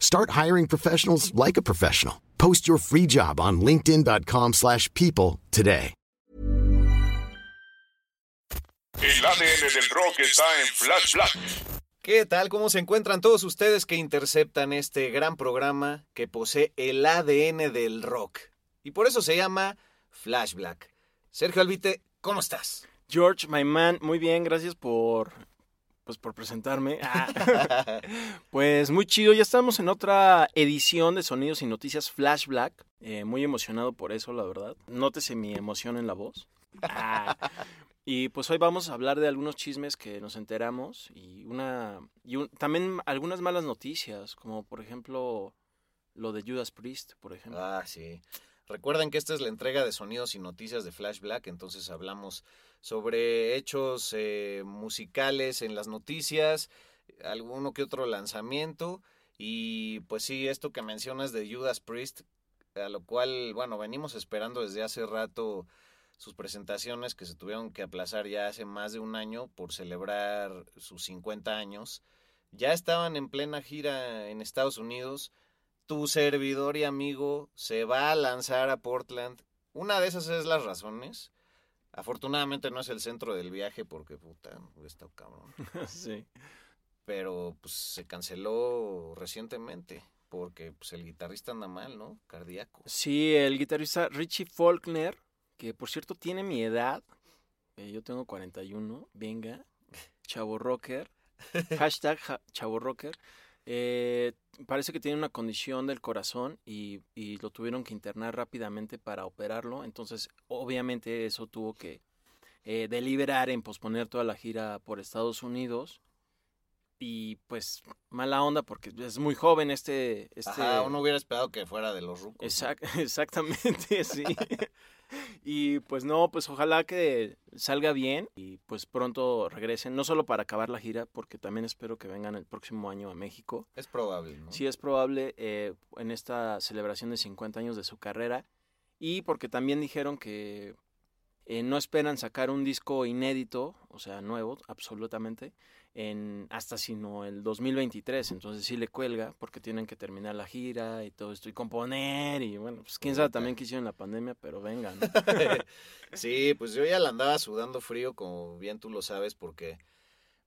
Start hiring professionals like a professional. Post your free job on linkedin.com/people slash people today. El ADN del rock está en Flash Black. ¿Qué tal? ¿Cómo se encuentran todos ustedes que interceptan este gran programa que posee el ADN del rock? Y por eso se llama Flash Black. Sergio Albite, ¿cómo estás? George, my man, muy bien, gracias por pues por presentarme. Pues muy chido, ya estamos en otra edición de Sonidos y Noticias Flash Black. Eh, muy emocionado por eso, la verdad. Nótese mi emoción en la voz. Ah. Y pues hoy vamos a hablar de algunos chismes que nos enteramos y una y un- también algunas malas noticias, como por ejemplo lo de Judas Priest, por ejemplo. Ah, sí. Recuerden que esta es la entrega de sonidos y noticias de Flash Black, entonces hablamos sobre hechos eh, musicales en las noticias, alguno que otro lanzamiento y pues sí, esto que mencionas de Judas Priest, a lo cual, bueno, venimos esperando desde hace rato sus presentaciones que se tuvieron que aplazar ya hace más de un año por celebrar sus 50 años. Ya estaban en plena gira en Estados Unidos. Tu servidor y amigo se va a lanzar a Portland. Una de esas es las razones. Afortunadamente no es el centro del viaje porque puta, está cabrón. sí. Pero pues se canceló recientemente porque pues el guitarrista anda mal, ¿no? Cardíaco. Sí, el guitarrista Richie Faulkner, que por cierto tiene mi edad. eh, yo tengo 41. Venga, chavo rocker. Hashtag ja- chavo rocker. Eh, parece que tiene una condición del corazón y, y lo tuvieron que internar rápidamente para operarlo. Entonces, obviamente, eso tuvo que eh, deliberar en posponer toda la gira por Estados Unidos. Y pues, mala onda porque es muy joven este. este Ajá, uno hubiera esperado que fuera de los rucos. exactamente, sí. y pues no, pues ojalá que salga bien y pues pronto regresen, no solo para acabar la gira, porque también espero que vengan el próximo año a México. Es probable, ¿no? Sí es probable eh, en esta celebración de 50 años de su carrera y porque también dijeron que eh, no esperan sacar un disco inédito, o sea, nuevo, absolutamente, en hasta sino el 2023, entonces sí le cuelga porque tienen que terminar la gira y todo esto y componer y bueno, pues quién sabe también qué hicieron en la pandemia, pero vengan. sí, pues yo ya la andaba sudando frío, como bien tú lo sabes, porque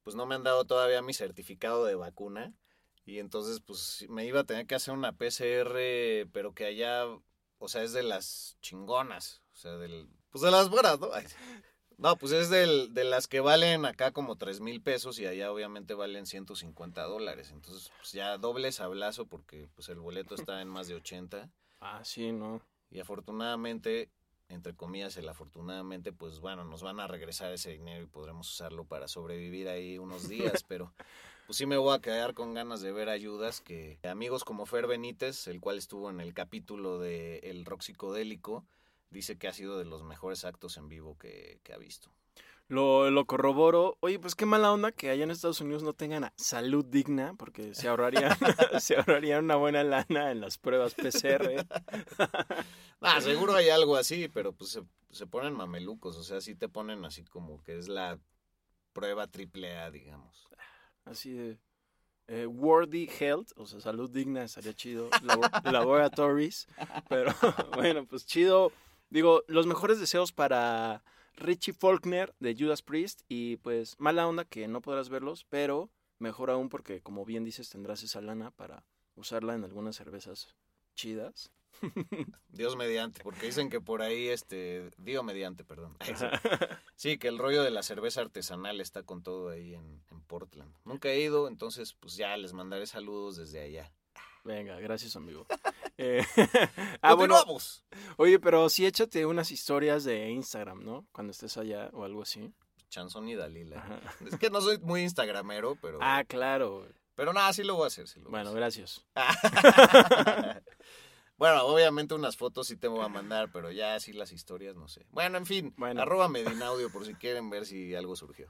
pues no me han dado todavía mi certificado de vacuna. Y entonces, pues me iba a tener que hacer una PCR, pero que allá, o sea, es de las chingonas. O sea, del, pues de las buenas, ¿no? No, pues es del, de las que valen acá como tres mil pesos y allá obviamente valen 150 dólares. Entonces, pues ya doble sablazo porque pues el boleto está en más de 80. ah, sí, no. Y afortunadamente, entre comillas, el afortunadamente, pues bueno, nos van a regresar ese dinero y podremos usarlo para sobrevivir ahí unos días, pero pues sí me voy a quedar con ganas de ver ayudas que amigos como Fer Benítez, el cual estuvo en el capítulo de El Rock Psicodélico, dice que ha sido de los mejores actos en vivo que, que ha visto. Lo, lo corroboro. Oye, pues qué mala onda que allá en Estados Unidos no tengan salud digna, porque se ahorrarían, se ahorrarían una buena lana en las pruebas PCR. Ah, seguro hay algo así, pero pues se, se ponen mamelucos, o sea, sí te ponen así como que es la prueba triple A, digamos. Así de eh, worthy health, o sea, salud digna estaría chido. Labo- laboratories. Pero bueno, pues chido. Digo, los mejores deseos para Richie Faulkner de Judas Priest. Y pues mala onda que no podrás verlos, pero mejor aún porque, como bien dices, tendrás esa lana para usarla en algunas cervezas chidas. Dios mediante, porque dicen que por ahí, este, Dios mediante, perdón. Sí, que el rollo de la cerveza artesanal está con todo ahí en, en Portland. Nunca he ido, entonces pues ya les mandaré saludos desde allá. Venga, gracias, amigo. Eh, ah, bueno, oye, pero sí échate unas historias de Instagram, ¿no? Cuando estés allá o algo así. Chanson y Dalila. Ajá. Es que no soy muy instagramero, pero... Ah, claro. Pero nada, sí lo voy a hacer. sí lo voy a Bueno, gracias. bueno, obviamente unas fotos sí te voy a mandar, pero ya sí las historias, no sé. Bueno, en fin, Bueno. arroba Medinaudio por si quieren ver si algo surgió.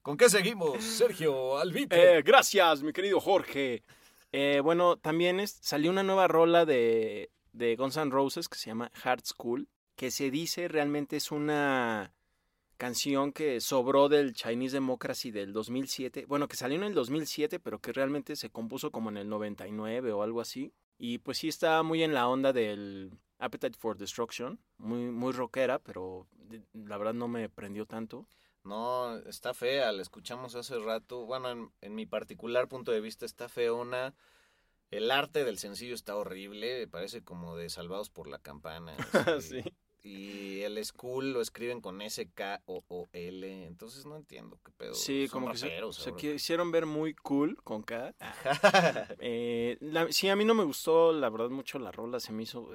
¿Con qué seguimos, Sergio Albite? Eh, gracias, mi querido Jorge. Eh, bueno, también es- salió una nueva rola de, de Guns N' Roses que se llama Hard School, que se dice realmente es una canción que sobró del Chinese Democracy del 2007. Bueno, que salió en el 2007, pero que realmente se compuso como en el 99 o algo así. Y pues sí está muy en la onda del Appetite for Destruction, muy, muy rockera, pero la verdad no me prendió tanto. No, está fea, la escuchamos hace rato. Bueno, en, en mi particular punto de vista está feona. El arte del sencillo está horrible, parece como de Salvados por la Campana. Sí. Y el school lo escriben con S-K-O-O-L, entonces no entiendo qué pedo. Sí, Son como que se, se quisieron ver muy cool con K. Eh, la- sí, a mí no me gustó, la verdad, mucho la rola, se me hizo...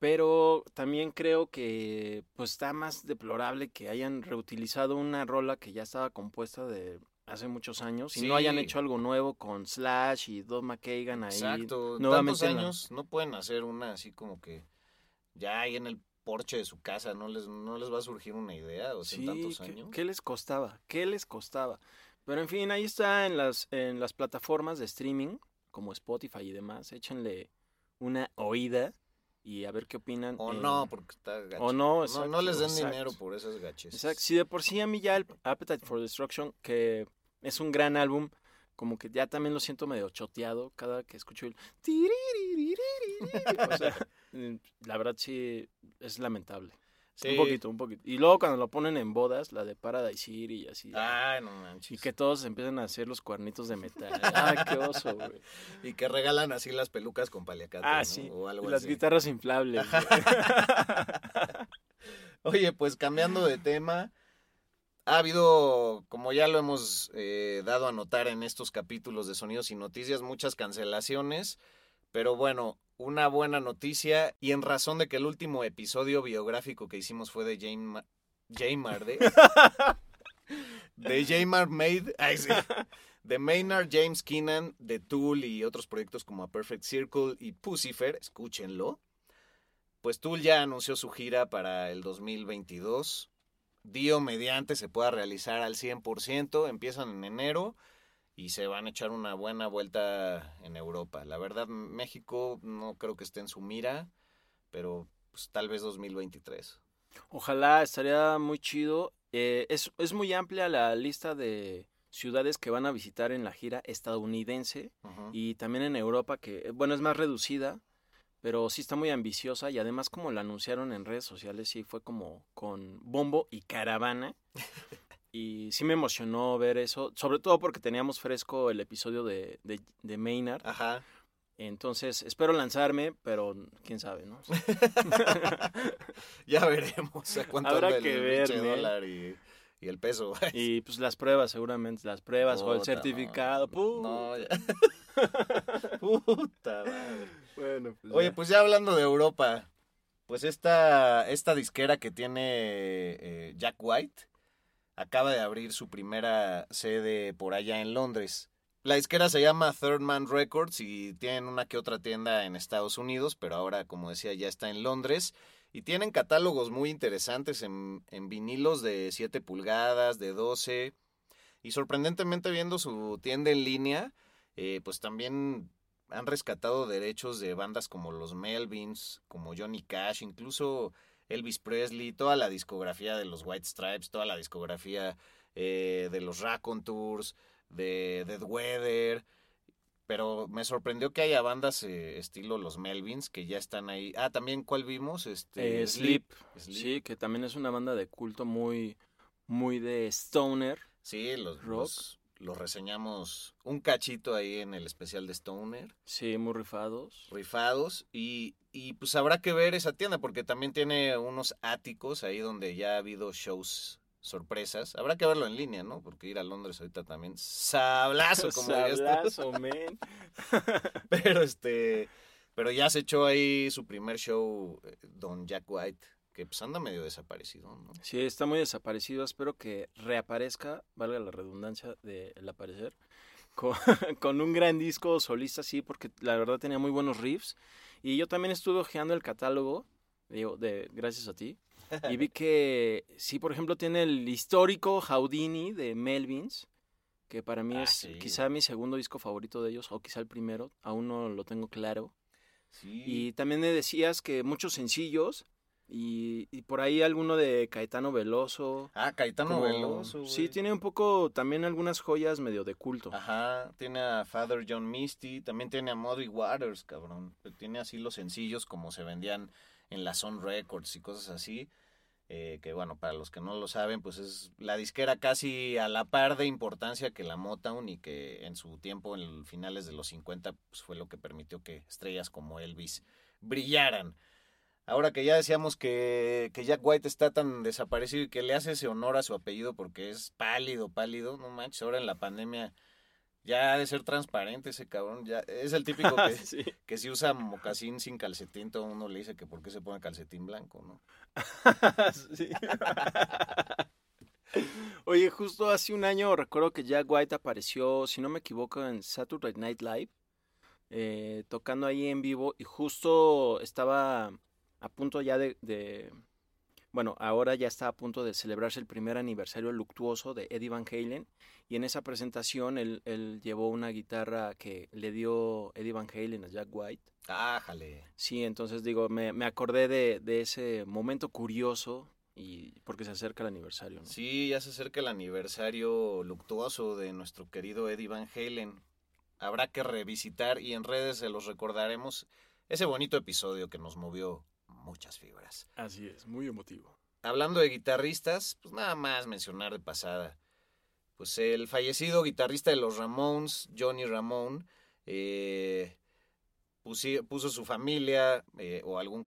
Pero también creo que pues está más deplorable que hayan reutilizado una rola que ya estaba compuesta de hace muchos años y no hayan hecho algo nuevo con Slash y Don McKagan ahí Exacto, nuevamente tantos en años no pueden hacer una así como que ya ahí en el porche de su casa no les, no les va a surgir una idea, o sea, en Sí, tantos ¿qué, años. qué les costaba? ¿Qué les costaba? Pero en fin, ahí está en las, en las plataformas de streaming, como Spotify y demás. Échenle una oída y a ver qué opinan. O en- no, porque está gacho. O no, no, exacto, no les den exacto. dinero por esas gaches. Exacto. Si de por sí a mí ya el Appetite for Destruction, que es un gran álbum, como que ya también lo siento medio choteado cada que escucho el... O sea, la verdad sí es lamentable. Sí. Un poquito, un poquito. Y luego cuando lo ponen en bodas, la de Paradise City y así. Ay, no manches. Y que todos empiezan a hacer los cuernitos de metal. Ay, qué oso, güey. Y que regalan así las pelucas con paliacate, Ah, ¿no? sí. O algo Y las así. guitarras inflables. Oye, pues cambiando de tema, ha habido, como ya lo hemos eh, dado a notar en estos capítulos de Sonidos y Noticias, muchas cancelaciones, pero bueno, una buena noticia y en razón de que el último episodio biográfico que hicimos fue de Jane, Ma- Jane Marde, de Jamar Maid, ay, sí, de Maynard James Keenan, de Tool y otros proyectos como A Perfect Circle y Pucifer, escúchenlo. Pues Tool ya anunció su gira para el 2022. Dio mediante se pueda realizar al 100%. Empiezan en enero y se van a echar una buena vuelta en Europa. La verdad, México no creo que esté en su mira, pero pues, tal vez 2023. Ojalá, estaría muy chido. Eh, es, es muy amplia la lista de ciudades que van a visitar en la gira estadounidense Ujú. y también en Europa, que, eh, bueno, es más reducida, pero sí está muy ambiciosa y además como la anunciaron en redes sociales, sí fue como con bombo y caravana. Y sí me emocionó ver eso, sobre todo porque teníamos fresco el episodio de, de, de Maynard. Ajá. Entonces, espero lanzarme, pero quién sabe, ¿no? ya veremos a cuánto Habrá que ver, dólar y, y el peso. Y pues las pruebas, seguramente, las pruebas o el certificado. No, ya. Puta madre. Bueno, pues Oye, ya. pues ya hablando de Europa, pues esta, esta disquera que tiene eh, Jack White acaba de abrir su primera sede por allá en Londres. La disquera se llama Third Man Records y tienen una que otra tienda en Estados Unidos, pero ahora, como decía, ya está en Londres. Y tienen catálogos muy interesantes en, en vinilos de 7 pulgadas, de 12. Y sorprendentemente viendo su tienda en línea, eh, pues también han rescatado derechos de bandas como los Melvins, como Johnny Cash, incluso Elvis Presley, toda la discografía de los White Stripes, toda la discografía eh, de los Raconteurs, de Dead Weather. Pero me sorprendió que haya bandas eh, estilo los Melvins que ya están ahí. Ah, también, ¿cuál vimos? Este, Eh, Sleep. Sleep. Sí, que también es una banda de culto muy, muy de stoner. Sí, los, Rock. los, lo reseñamos un cachito ahí en el especial de Stoner. Sí, muy rifados. Rifados. Y, y pues habrá que ver esa tienda porque también tiene unos áticos ahí donde ya ha habido shows sorpresas. Habrá que verlo en línea, ¿no? Porque ir a Londres ahorita también sablazo como. Sablazo, men. Pero este pero ya se echó ahí su primer show eh, Don Jack White, que pues anda medio desaparecido, ¿no? Sí, está muy desaparecido. Espero que reaparezca, valga la redundancia de el aparecer, con, con un gran disco solista, sí, porque la verdad tenía muy buenos riffs. Y yo también estuve hojeando el catálogo, digo, de gracias a ti. Y vi que sí, por ejemplo, tiene el histórico Houdini de Melvins, que para mí Ah, es sí. quizá mi segundo disco favorito de ellos, o quizá el primero, aún no lo tengo claro. Sí. Y también me decías que muchos sencillos, y, y por ahí alguno de Caetano Veloso. Ah, Caetano como- Veloso. Sí, tiene un poco también algunas joyas medio de culto. Ajá, tiene a Father John Misty, también tiene a Muddy Waters, cabrón. Tiene así los sencillos como se vendían en la Sun Records y cosas así. eh, que bueno, para los que no lo saben, pues es la disquera casi a la par de importancia que la Motown y que en su tiempo, en finales de los 50, pues fue lo que permitió que estrellas como Elvis brillaran. Ahora que ya decíamos que, que Jack White está tan desaparecido y que le hace ese honor a su apellido porque es pálido, pálido, no manches, ahora en la pandemia ya ha de ser transparente ese cabrón, ya es el típico que, Sí. que si usa mocasín sin calcetín, todo uno le dice que por qué se pone calcetín blanco, ¿no? Oye, justo hace un año recuerdo que Jack White apareció, si no me equivoco, en Saturday Night Live, eh, tocando ahí en vivo y justo estaba a punto ya de, de- bueno, ahora ya está a punto de celebrarse el primer aniversario luctuoso de Eddie Van Halen y en esa presentación él, él llevó una guitarra que le dio Eddie Van Halen a Jack White. Ájale. Sí, entonces digo, me, me acordé de, de ese momento curioso y porque se acerca el aniversario, ¿no? Sí, ya se acerca el aniversario luctuoso de nuestro querido Eddie Van Halen. Habrá que revisitar y en redes se los recordaremos ese bonito episodio que nos movió muchas fibras. Así es, muy emotivo. Hablando de guitarristas, pues nada más mencionar de pasada. Pues el fallecido guitarrista de los Ramones, Johnny Ramone, eh, puso su familia eh, o algún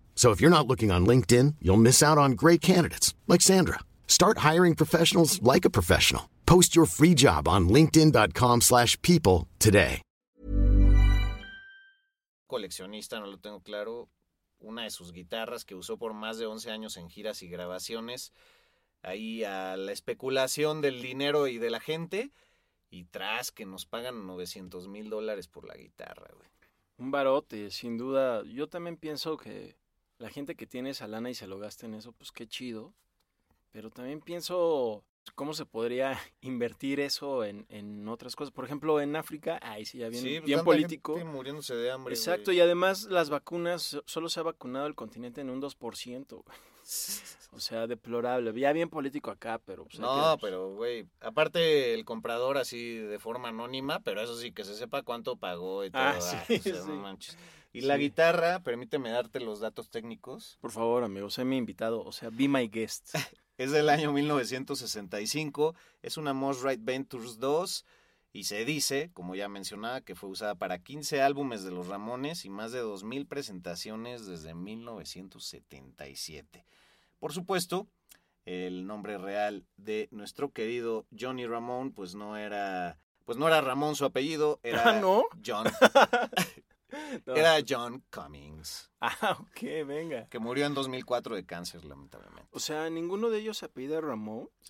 So if you're not looking on LinkedIn, you'll miss out on great candidates like Sandra. Start hiring professionals like a professional. Post your free job on linkedin.com/people slash people today. coleccionista, no lo tengo claro, una de sus guitarras que usó por más de 11 años en giras y grabaciones, ahí a la especulación del dinero y de la gente, y tras que nos pagan 900 mil dólares por la guitarra, güey. Un barote, sin duda. Yo también pienso que la gente que tiene esa lana y se lo gasta en eso, pues qué chido. Pero también pienso cómo se podría invertir eso en, en otras cosas. Por ejemplo, en África, ahí sí, ya bien, Sí, pues, bien político. gente muriéndose de hambre. Exacto, y además las vacunas, solo se ha vacunado el continente en un 2%. güey. O sea, deplorable. Ya bien político acá, pero... pues, No, pero, güey, aparte el comprador así de forma anónima, pero eso sí, que se sepa cuánto pagó y todo. Ah, ah, sí, o sea, no manches. Y la guitarra, permíteme darte los datos técnicos, Por favor, amigo, sé mi invitado. O sea, be my guest. es del año 1965, es una Mosrite Ventures 2 y se dice, como ya mencionaba, que fue usada para 15 álbumes de los Ramones y más de 2.000 presentaciones desde 1977. Por supuesto, el nombre real de nuestro querido Johnny Ramón, pues no era, pues no era Ramón su apellido, era Ah, ¿no? John, No. era John Cummings, Ah, ok, venga. que murió en 2004 de cáncer, lamentablemente. O sea, ninguno de ellos se apellida Ramón.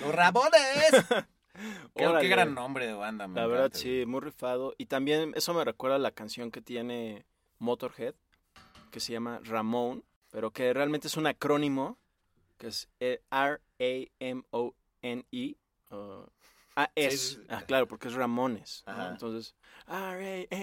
¡Los Ramones! Qué, gran nombre de banda, La verdad, encanta, sí, muy rifado. Y también eso me recuerda a la canción que tiene Motorhead, que se llama Ramón, pero que realmente es un acrónimo, que es R-A-M-O-N-E. uh, ah, es. Sí, sí, sí. Ah, claro, porque es Ramones. Entonces,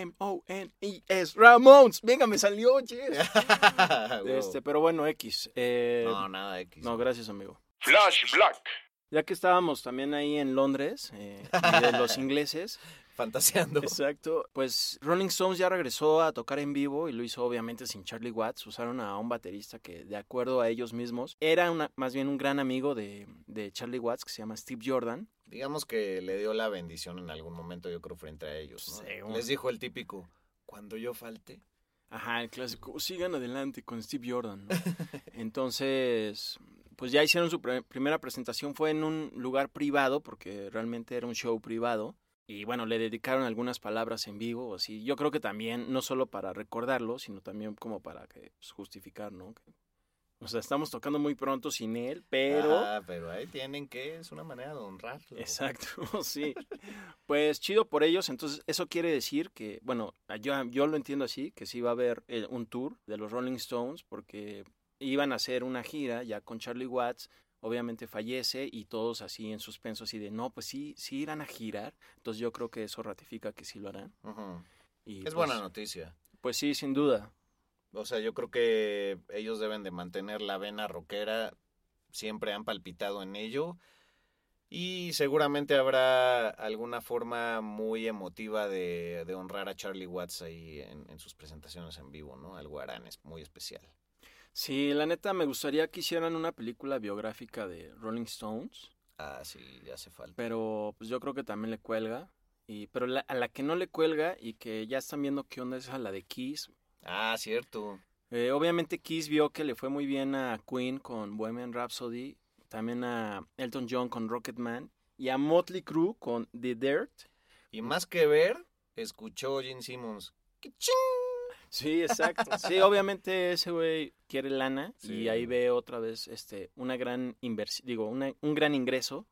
R-A-M-O-N-E-S. Ramones. Venga, me salió, yes. Este, pero bueno, X. eh, No, nada X. no, gracias, amigo. Flash Black. Ya que estábamos también ahí en Londres, eh, y de los ingleses, Fantaseando. Exacto. Pues Rolling Stones ya regresó a tocar en vivo y lo hizo obviamente sin Charlie Watts. Usaron a un baterista que, de acuerdo a ellos mismos, era una, más bien un gran amigo de, de Charlie Watts que se llama Steve Jordan. Digamos que le dio la bendición en algún momento, yo creo, frente a ellos. Les dijo el típico, cuando yo falte. Ajá, el clásico, sigan adelante con Steve Jordan. ¿no? Entonces, pues ya hicieron su pre- primera presentación, fue en un lugar privado, porque realmente era un show privado. Y bueno, le dedicaron algunas palabras en vivo, así. Yo creo que también, no solo para recordarlo, sino también como para que pues, justificar, ¿no? Que- o sea, estamos tocando muy pronto sin él, pero... Ah, pero ahí tienen que, es una manera de honrarlo. Exacto, sí. Pues chido por ellos. Entonces, eso quiere decir que, bueno, yo, yo lo entiendo así, que sí va a haber eh, un tour de los Rolling Stones, porque iban a hacer una gira ya con Charlie Watts. Obviamente fallece y todos así en suspenso, así de no, pues sí, sí irán a girar. Entonces, yo creo que eso ratifica que sí lo harán. Y, Es pues, buena noticia. Pues sí, sin duda. O sea, yo creo que ellos deben de mantener la vena rockera. Siempre han palpitado en ello. Y seguramente habrá alguna forma muy emotiva de, de honrar a Charlie Watts ahí en, en sus presentaciones en vivo, ¿no? Algo harán es muy especial. Sí, la neta, me gustaría que hicieran una película biográfica de Rolling Stones. Ah, sí, ya hace falta. pero pues yo creo que también le cuelga. Y, pero la- a la que no le cuelga y que ya están viendo qué onda es a la de Kiss. Ah, cierto. Eh, obviamente Kiss vio que le fue muy bien a Queen con Bohemian Rhapsody, también a Elton John con Rocketman y a Motley Crue con The Dirt. Y más que ver, escuchó Gene Simmons. Sí, exacto. Sí, obviamente ese güey quiere lana Sí. y ahí ve otra vez este una gran inversión, digo, una- un gran ingreso.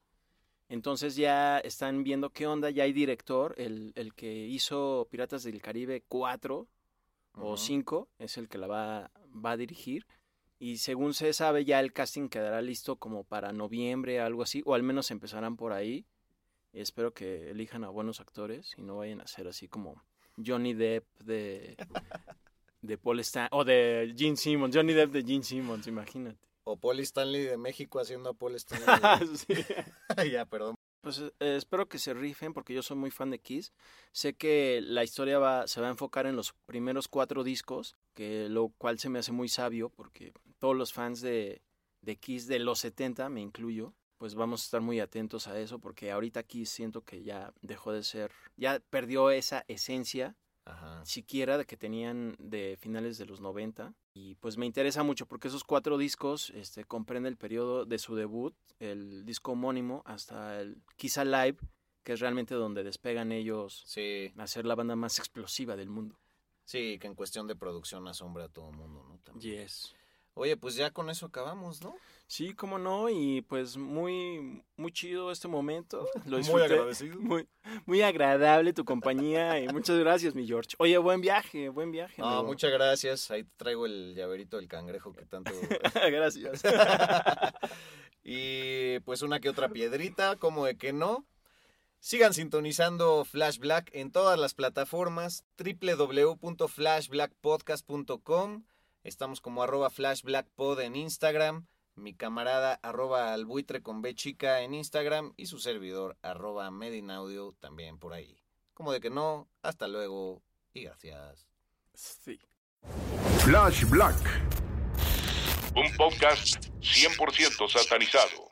Entonces ya están viendo qué onda, ya hay director, el, el que hizo Piratas del Caribe 4 o. 5 es el que la va, va a dirigir. Y según se sabe, ya el casting quedará listo como para noviembre, algo así, o al menos empezarán por ahí. Espero que elijan a buenos actores y no vayan a ser así como Johnny Depp de, de Paul Stan o de Gene Simmons. Johnny Depp de Gene Simmons, imagínate. O Paul Stanley de México haciendo a Paul Stanley. Sí. ya, perdón. Pues eh, espero que se rifen porque yo soy muy fan de Kiss. Sé que la historia va, se va a enfocar en los primeros cuatro discos, que lo cual se me hace muy sabio porque todos los fans de, de Kiss de los 70, me incluyo, pues vamos a estar muy atentos a eso porque ahorita Kiss siento que ya dejó de ser, ya perdió esa esencia Ajá. siquiera de que tenían de finales de los 90 y pues me interesa mucho porque esos cuatro discos este comprende el periodo de su debut, el disco homónimo hasta el Kiss Alive, que es realmente donde despegan ellos Sí, a ser la banda más explosiva del mundo. sí, que en cuestión de producción asombra a todo el mundo, ¿no? También. Yes. Oye, pues ya con eso acabamos, ¿no? Sí, cómo no, y pues muy, muy chido este momento. Lo Muy agradecido. Muy, muy agradable tu compañía y muchas gracias, mi George. Oye, buen viaje, buen viaje. No, amigo. muchas gracias. Ahí te traigo el llaverito del cangrejo que tanto... gracias. y pues una que otra piedrita, como de que no. Sigan sintonizando Flash Black en todas las plataformas, www.flashblackpodcast.com. Estamos como arroba flashblackpod en Instagram, mi camarada arroba albuitre con B chica en Instagram y su servidor arroba medinaudio también por ahí. Como de que no, hasta luego y gracias. Sí. Flash Black. Un podcast 100% satanizado.